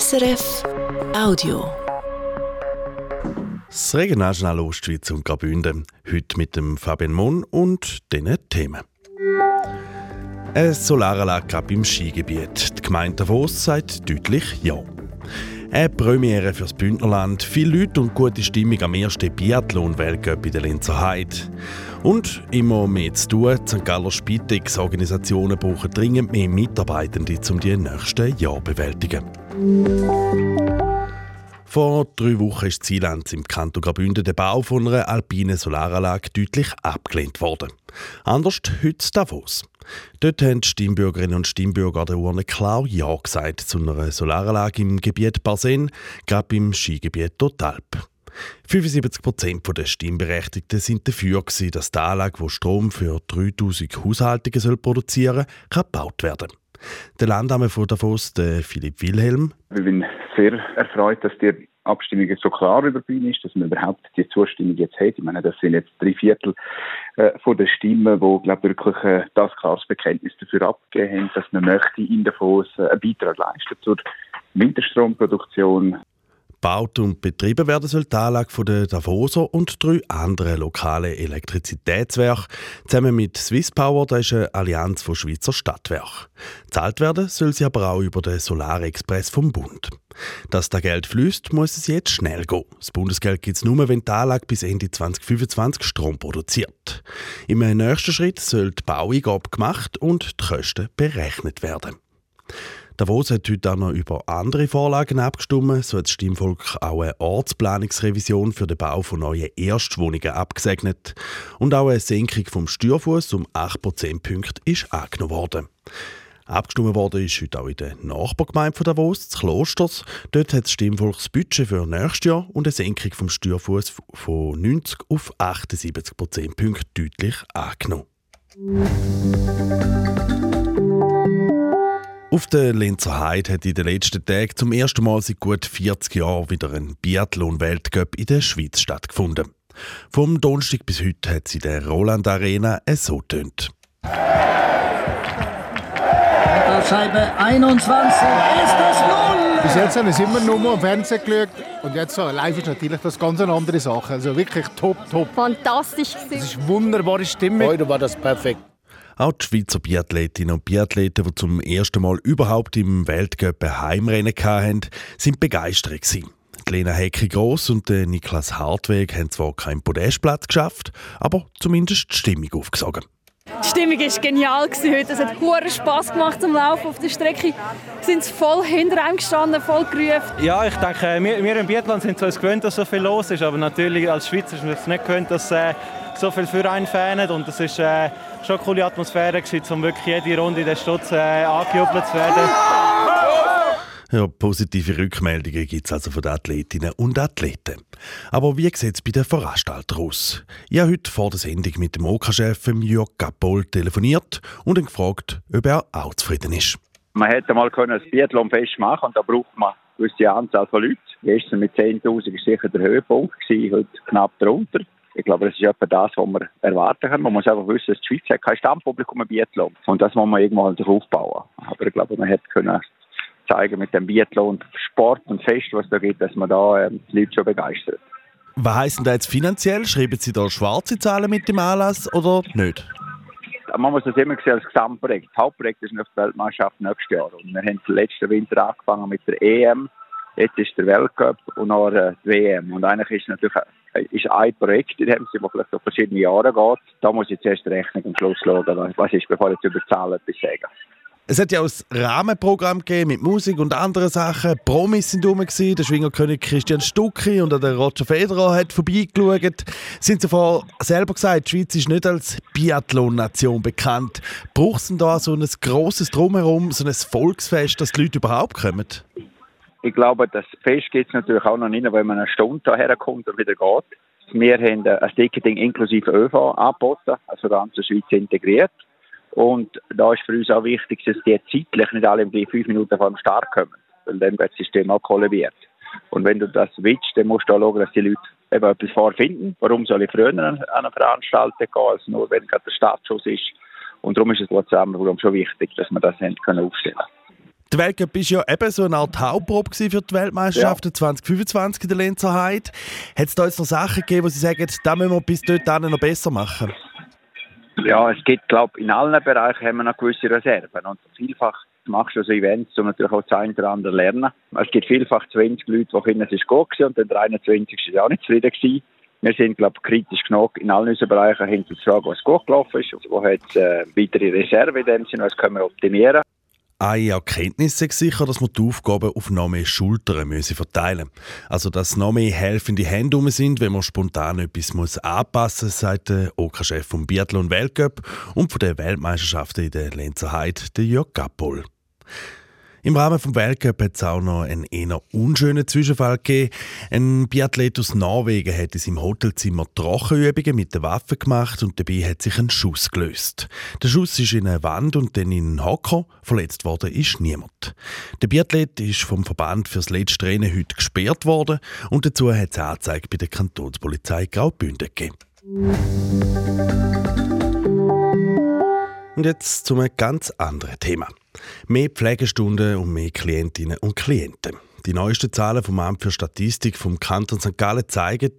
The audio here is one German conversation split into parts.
SRF Audio. Das Regionaljournal Ostschweiz und Graubünden. Heute mit dem Fabian Mohn und diesen Themen. Eine Solaranlage im Skigebiet. Die Gemeinde Davos sagt deutlich Ja. Eine Premiere fürs Bündnerland, viele Leute und gute Stimmung am ersten Biathlon-Weltcup in der Lenzer Heide. Und immer mehr zu tun, die St. Galler Spitex-Organisationen brauchen dringend mehr Mitarbeitende, um die nächsten Jahre zu bewältigen. Vor drei Wochen ist Zielanz im Kanton Graubünden der Bau von einer alpinen Solaranlage deutlich abgelehnt worden. Anders heute Davos. Dort haben die Stimmbürgerinnen und Stimmbürger der Urne klar Ja gesagt zu einer Solaranlage im Gebiet Barsen, gerade im Skigebiet Totalp. 75 Prozent der Stimmberechtigten sind dafür, dass die Anlage, die Strom für 3000 Haushaltungen produzieren soll, gebaut werden kann. Der Landname von Davos, der Philipp Wilhelm. Ich bin sehr erfreut, dass die Abstimmung so klar über Bühne ist, dass man überhaupt die Zustimmung jetzt hat. Ich meine, das sind jetzt drei Viertel äh, von der Stimmen, wo glaube wirklich äh, das klares Bekenntnis dafür abgegeben haben, dass man möchte in Davos äh, einen Beitrag leisten zur Winterstromproduktion Gebaut und betrieben werden soll die Anlage von der Davoser und drei anderen lokalen Elektrizitätswerke zusammen mit Swisspower, das ist eine Allianz von Schweizer Stadtwerken. Zahlt werden soll sie aber auch über den Solarexpress vom Bund. Dass da Geld fließt, muss es jetzt schnell gehen. Das Bundesgeld gibt es nur, wenn die Anlage bis Ende 2025 Strom produziert. Im nächsten Schritt soll die Baueingabe gemacht und die Kosten berechnet werden. Davos hat heute auch noch über andere Vorlagen abgestimmt. So hat das Stimmvolk auch eine Ortsplanungsrevision für den Bau von neuen Erstwohnungen abgesegnet. Und auch eine Senkung vom Steuerfuß um 8 Prozentpunkte ist angenommen worden. Abgestimmt worden ist heute auch in der Nachbargemeinde von Davos, des Klosters. Dort hat das Stimmvolk das Budget für nächstes Jahr und eine Senkung vom Steuerfuß von 90 auf 78 Prozentpunkte deutlich angenommen. Auf der Lenzer Heide hat in den letzten Tagen zum ersten Mal seit gut 40 Jahren wieder ein Biathlon-Weltcup in der Schweiz stattgefunden. Vom Donnerstag bis heute hat sie der Roland Arena so tönt. Scheibe 21 ist das Null! Bis jetzt haben wir es immer nur am Fernsehen geschaut und jetzt so live ist natürlich das ganz eine andere Sache. Also wirklich top, top. Fantastisch. Es ist wunderbare Stimme. Heute war das perfekt. Auch die Schweizer Biathletinnen und Biathleten, die zum ersten Mal überhaupt im Weltcup ein Heimrennen hatten, sind begeistert gewesen. Die Lena Hecki-Gross und der Niklas Hartweg haben zwar keinen Podestplatz geschafft, aber zumindest die Stimmung aufgesogen. Die Stimmung war genial heute. Es hat hohen Spass gemacht zum Laufen auf der Strecke. Sind voll hinter einem gestanden, voll gerufen. Ja, ich denke, wir, wir im Biathlon sind es gewöhnt, dass so viel los ist. Aber natürlich als Schweizer sind wir es nicht gewöhnt, dass äh, so viel für einen fanen. Und es ist äh, schon eine coole Atmosphäre, gewesen, um wirklich jede Runde in der Stutz äh, angejubelt zu werden. Ja, positive Rückmeldungen gibt es also von den Athletinnen und Athleten. Aber wie sieht es bei den Veranstaltern aus? Ich habe heute vor der Sendung mit dem OK-Chef Jörg Gappol telefoniert und ihn gefragt, ob er auch zufrieden ist. Man hätte mal ein Biathlon-Fest machen und da braucht man eine gewisse Anzahl von Leuten. Gestern mit 10'000 war sicher der Höhepunkt, gewesen, heute knapp darunter. Ich glaube, das ist etwa das, was man erwarten kann. Man muss einfach wissen, dass die Schweiz hat kein Stammpublikum im Biathlon. Und das muss man irgendwann aufbauen. Aber ich glaube, man hätte können zeigen mit dem Biathlon, Sport und Fest, was da gibt, dass man da ähm, die Leute schon begeistert. Was heisst denn da jetzt finanziell? Schreiben Sie da schwarze Zahlen mit dem Anlass oder nicht? Man muss das immer sehen als Gesamtprojekt. Das Hauptprojekt ist noch die Weltmeisterschaft nächstes Jahr. Und wir haben letzten Winter angefangen mit der EM. Jetzt ist der Weltcup und noch die WM. Und eigentlich ist natürlich ist ein Projekt in dem Sinne, das vielleicht auf verschiedene Jahre geht. Da muss ich zuerst rechnen und am Schluss schauen, was ist, bevor ich über Zahlen etwas sage. Es hat ja auch ein Rahmenprogramm gegeben mit Musik und anderen Sachen. Promis sind rum, gewesen. der Schwingerkönig Christian Stucki und der Roger Federer hat vorbeigeschaut. Sind vorher selber gesagt, die Schweiz ist nicht als Biathlon-Nation bekannt. Braucht es denn da so ein grosses Drumherum, so ein Volksfest, dass die Leute überhaupt kommen? Ich glaube, das Fest geht es natürlich auch noch nicht, wenn man eine Stunde hierher kommt und wieder geht. Wir haben ein Ticketing inklusive ÖV angeboten, also ganz der Schweiz integriert. Und da ist für uns auch wichtig, dass die zeitlich nicht alle die fünf Minuten vor dem Start kommen, weil dann wird das System auch kollabiert. Und wenn du das willst, dann musst du auch schauen, dass die Leute eben etwas vorfinden. Warum soll ich früher an eine Veranstaltung gehen, als nur wenn gerade der Startschuss ist? Und darum ist das Zusammenprogramm schon wichtig, dass wir das können aufstellen Der Weltcup war ja eben so eine Art Hauptprobe für die Weltmeisterschaften ja. 2025 in der Lenzer. Hat es da jetzt noch Sachen gegeben, wo Sie sagen, da müssen wir bis dort noch besser machen? Ja, es gibt, glaube ich, in allen Bereichen haben wir noch gewisse Reserven. Und vielfach machst du so Events, um natürlich auch das eine oder andere lernen. Es gibt vielfach 20 Leute, die finden, es ist gut gewesen, und dann der 21. ist auch nicht zufrieden gewesen. Wir sind, glaube ich, kritisch genug in allen unseren Bereichen hinter zu fragen, was gut gelaufen ist, wo hat es äh, weitere Reserve in dem Sinne, was können wir optimieren. Eine Erkenntnis ist sicher, dass wir die Aufgaben auf noch mehr Schultern verteilen müssen. Also, dass noch mehr helfende Hände um sind, wenn man spontan etwas muss anpassen muss, sagt der OK-Chef vom Biathlon Weltcup und von der Weltmeisterschaften in der Lenzer Heide, der Jörg Gappol. Im Rahmen des Weltcup hat es auch noch einen eher unschönen Zwischenfall gegeben. Ein Biathlet aus Norwegen hat in seinem Hotelzimmer Trockenübungen mit der Waffe gemacht und dabei hat sich ein Schuss gelöst. Der Schuss ist in eine Wand und dann in einen Hocker. Verletzt worden ist niemand. Der Biathlet ist vom Verband fürs letzte Rennen heute gesperrt worden und dazu hat es Anzeige bei der Kantonspolizei Graubünden gegeben. Und jetzt zu einem ganz anderen Thema. Mehr Pflegestunden und mehr Klientinnen und Klienten. Die neuesten Zahlen vom Amt für Statistik vom Kanton St. Gallen zeigen,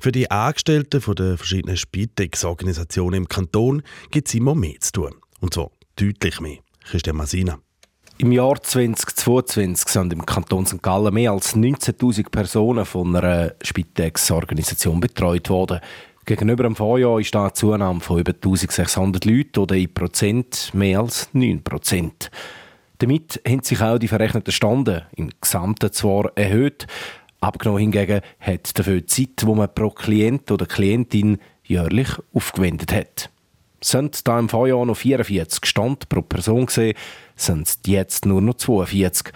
für die Angestellten der verschiedenen Spitex-Organisationen im Kanton gibt es immer mehr zu tun. Und zwar deutlich mehr. Christian Masina. Im Jahr 2022 sind im Kanton St. Gallen mehr als 19.000 Personen von einer Spitex-Organisation betreut worden. Gegenüber dem Vorjahr ist da eine Zunahme von über 1600 Leuten oder in Prozent mehr als 9 Prozent. Damit haben sich auch die verrechneten Stände im Gesamten zwar erhöht, abgenommen hingegen hat dafür die Zeit, die man pro Klient oder Klientin jährlich aufgewendet hat. Sind da im Vorjahr noch 44 Stand pro Person gesehen, sind es jetzt nur noch 42.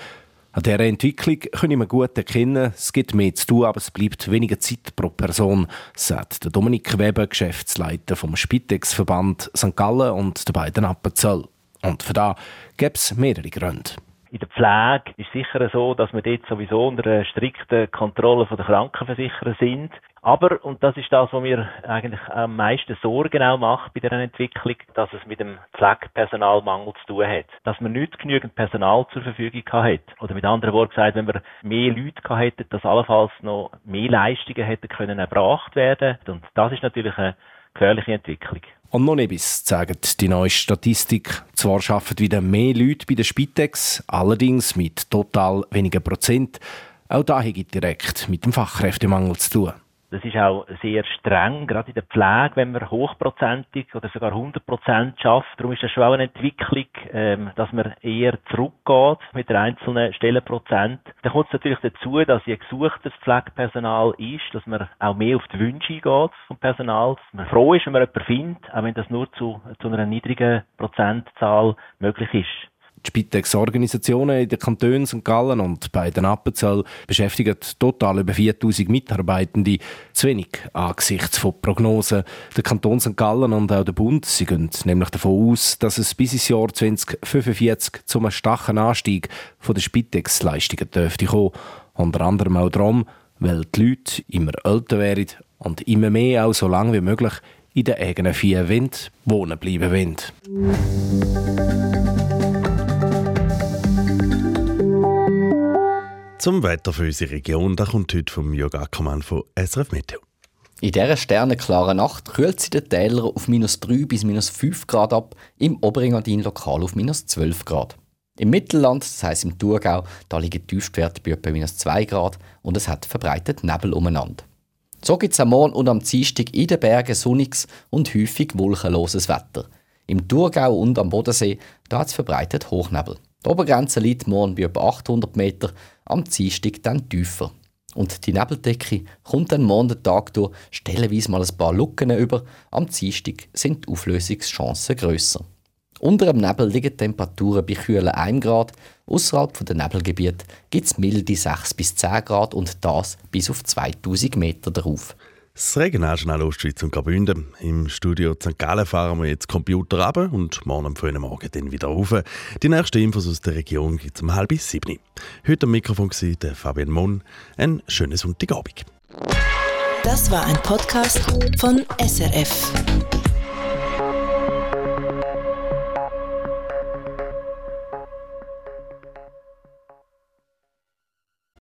An dieser Entwicklung können wir gut erkennen, es gibt mehr zu tun, aber es bleibt weniger Zeit pro Person, sagt der Dominik Weber, Geschäftsleiter vom Spitex-Verband St. Gallen und der beiden Appenzell. Und für da gibt es mehrere Gründe. In der Pflege ist sicher so, dass wir dort sowieso unter einer strikten Kontrolle der Krankenversicherer sind. Aber, und das ist das, was mir eigentlich am meisten Sorgen auch macht bei dieser Entwicklung, dass es mit dem Pflegepersonalmangel zu tun hat. Dass man nicht genügend Personal zur Verfügung hat. Oder mit anderen Worten gesagt, wenn wir mehr Leute hätten, dass allenfalls noch mehr Leistungen hätten können erbracht werden. Und das ist natürlich eine gefährliche Entwicklung. Und noch etwas zeigt die neue Statistik. Zwar arbeiten wieder mehr Leute bei der Spitex, allerdings mit total weniger Prozent. Auch da hat direkt mit dem Fachkräftemangel zu tun. Das ist auch sehr streng, gerade in der Pflege, wenn man hochprozentig oder sogar 100 Prozent schafft. Darum ist das schon auch eine Entwicklung, ähm, dass man eher zurückgeht mit der einzelnen Stellenprozent. Dann kommt es natürlich dazu, dass je gesuchtes Pflegepersonal ist, dass man auch mehr auf die Wünsche eingeht vom Personal, dass man froh ist, wenn man jemanden findet, auch wenn das nur zu, zu einer niedrigen Prozentzahl möglich ist. Die Spitex-Organisationen in den Kantonen St. Gallen und bei den Appenzell beschäftigen total über 4000 Mitarbeitende. Zu wenig angesichts von Prognosen. Der Kanton St. Gallen und auch der Bund sie gehen nämlich davon aus, dass es bis ins Jahr 2045 zu einem starken Anstieg der Spitex-Leistungen dürfte kommen. Unter anderem auch darum, weil die Leute immer älter werden und immer mehr auch so lange wie möglich in den eigenen vier Wänden wohnen bleiben wollen. Zum Wetter für unsere Region, da kommt heute vom Jörg Ackermann von SRF Meteo. In dieser sternenklaren Nacht kühlt sie den Täler auf minus 3 bis minus 5 Grad ab, im Oberengadin lokal auf minus 12 Grad. Im Mittelland, das heisst im Thurgau, da liegen die Tiefstwerte bei etwa minus 2 Grad und es hat verbreitet Nebel umeinander. So gibt es am Morgen und am Dienstag in den Bergen sonniges und häufig wolkenloses Wetter. Im Thurgau und am Bodensee da hat es verbreitet Hochnebel. Die Obergrenze liegt morgen bei etwa 800 Meter, am Dienstag dann tiefer. Und die Nebeldecke kommt dann morgen den Tag durch stellenweise mal ein paar Lücken über. Am Dienstag sind die Auflösungschancen grösser. Unter dem Nebel liegen Temperaturen bei kühlen 1 Grad. Außerhalb der Nebelgebiete gibt es milde 6 bis 10 Grad und das bis auf 2000 Meter darauf. Das Regionaljournal Ostschweiz und Graubünden. Im Studio St. Gallen fahren wir jetzt Computer ab und morgen am frühen Morgen dann wieder rauf. Die nächsten Infos aus der Region gibt es um halb sieben. Heute am Mikrofon war Fabian Monn. Ein schönes Sonntagabend. Das war ein Podcast von SRF.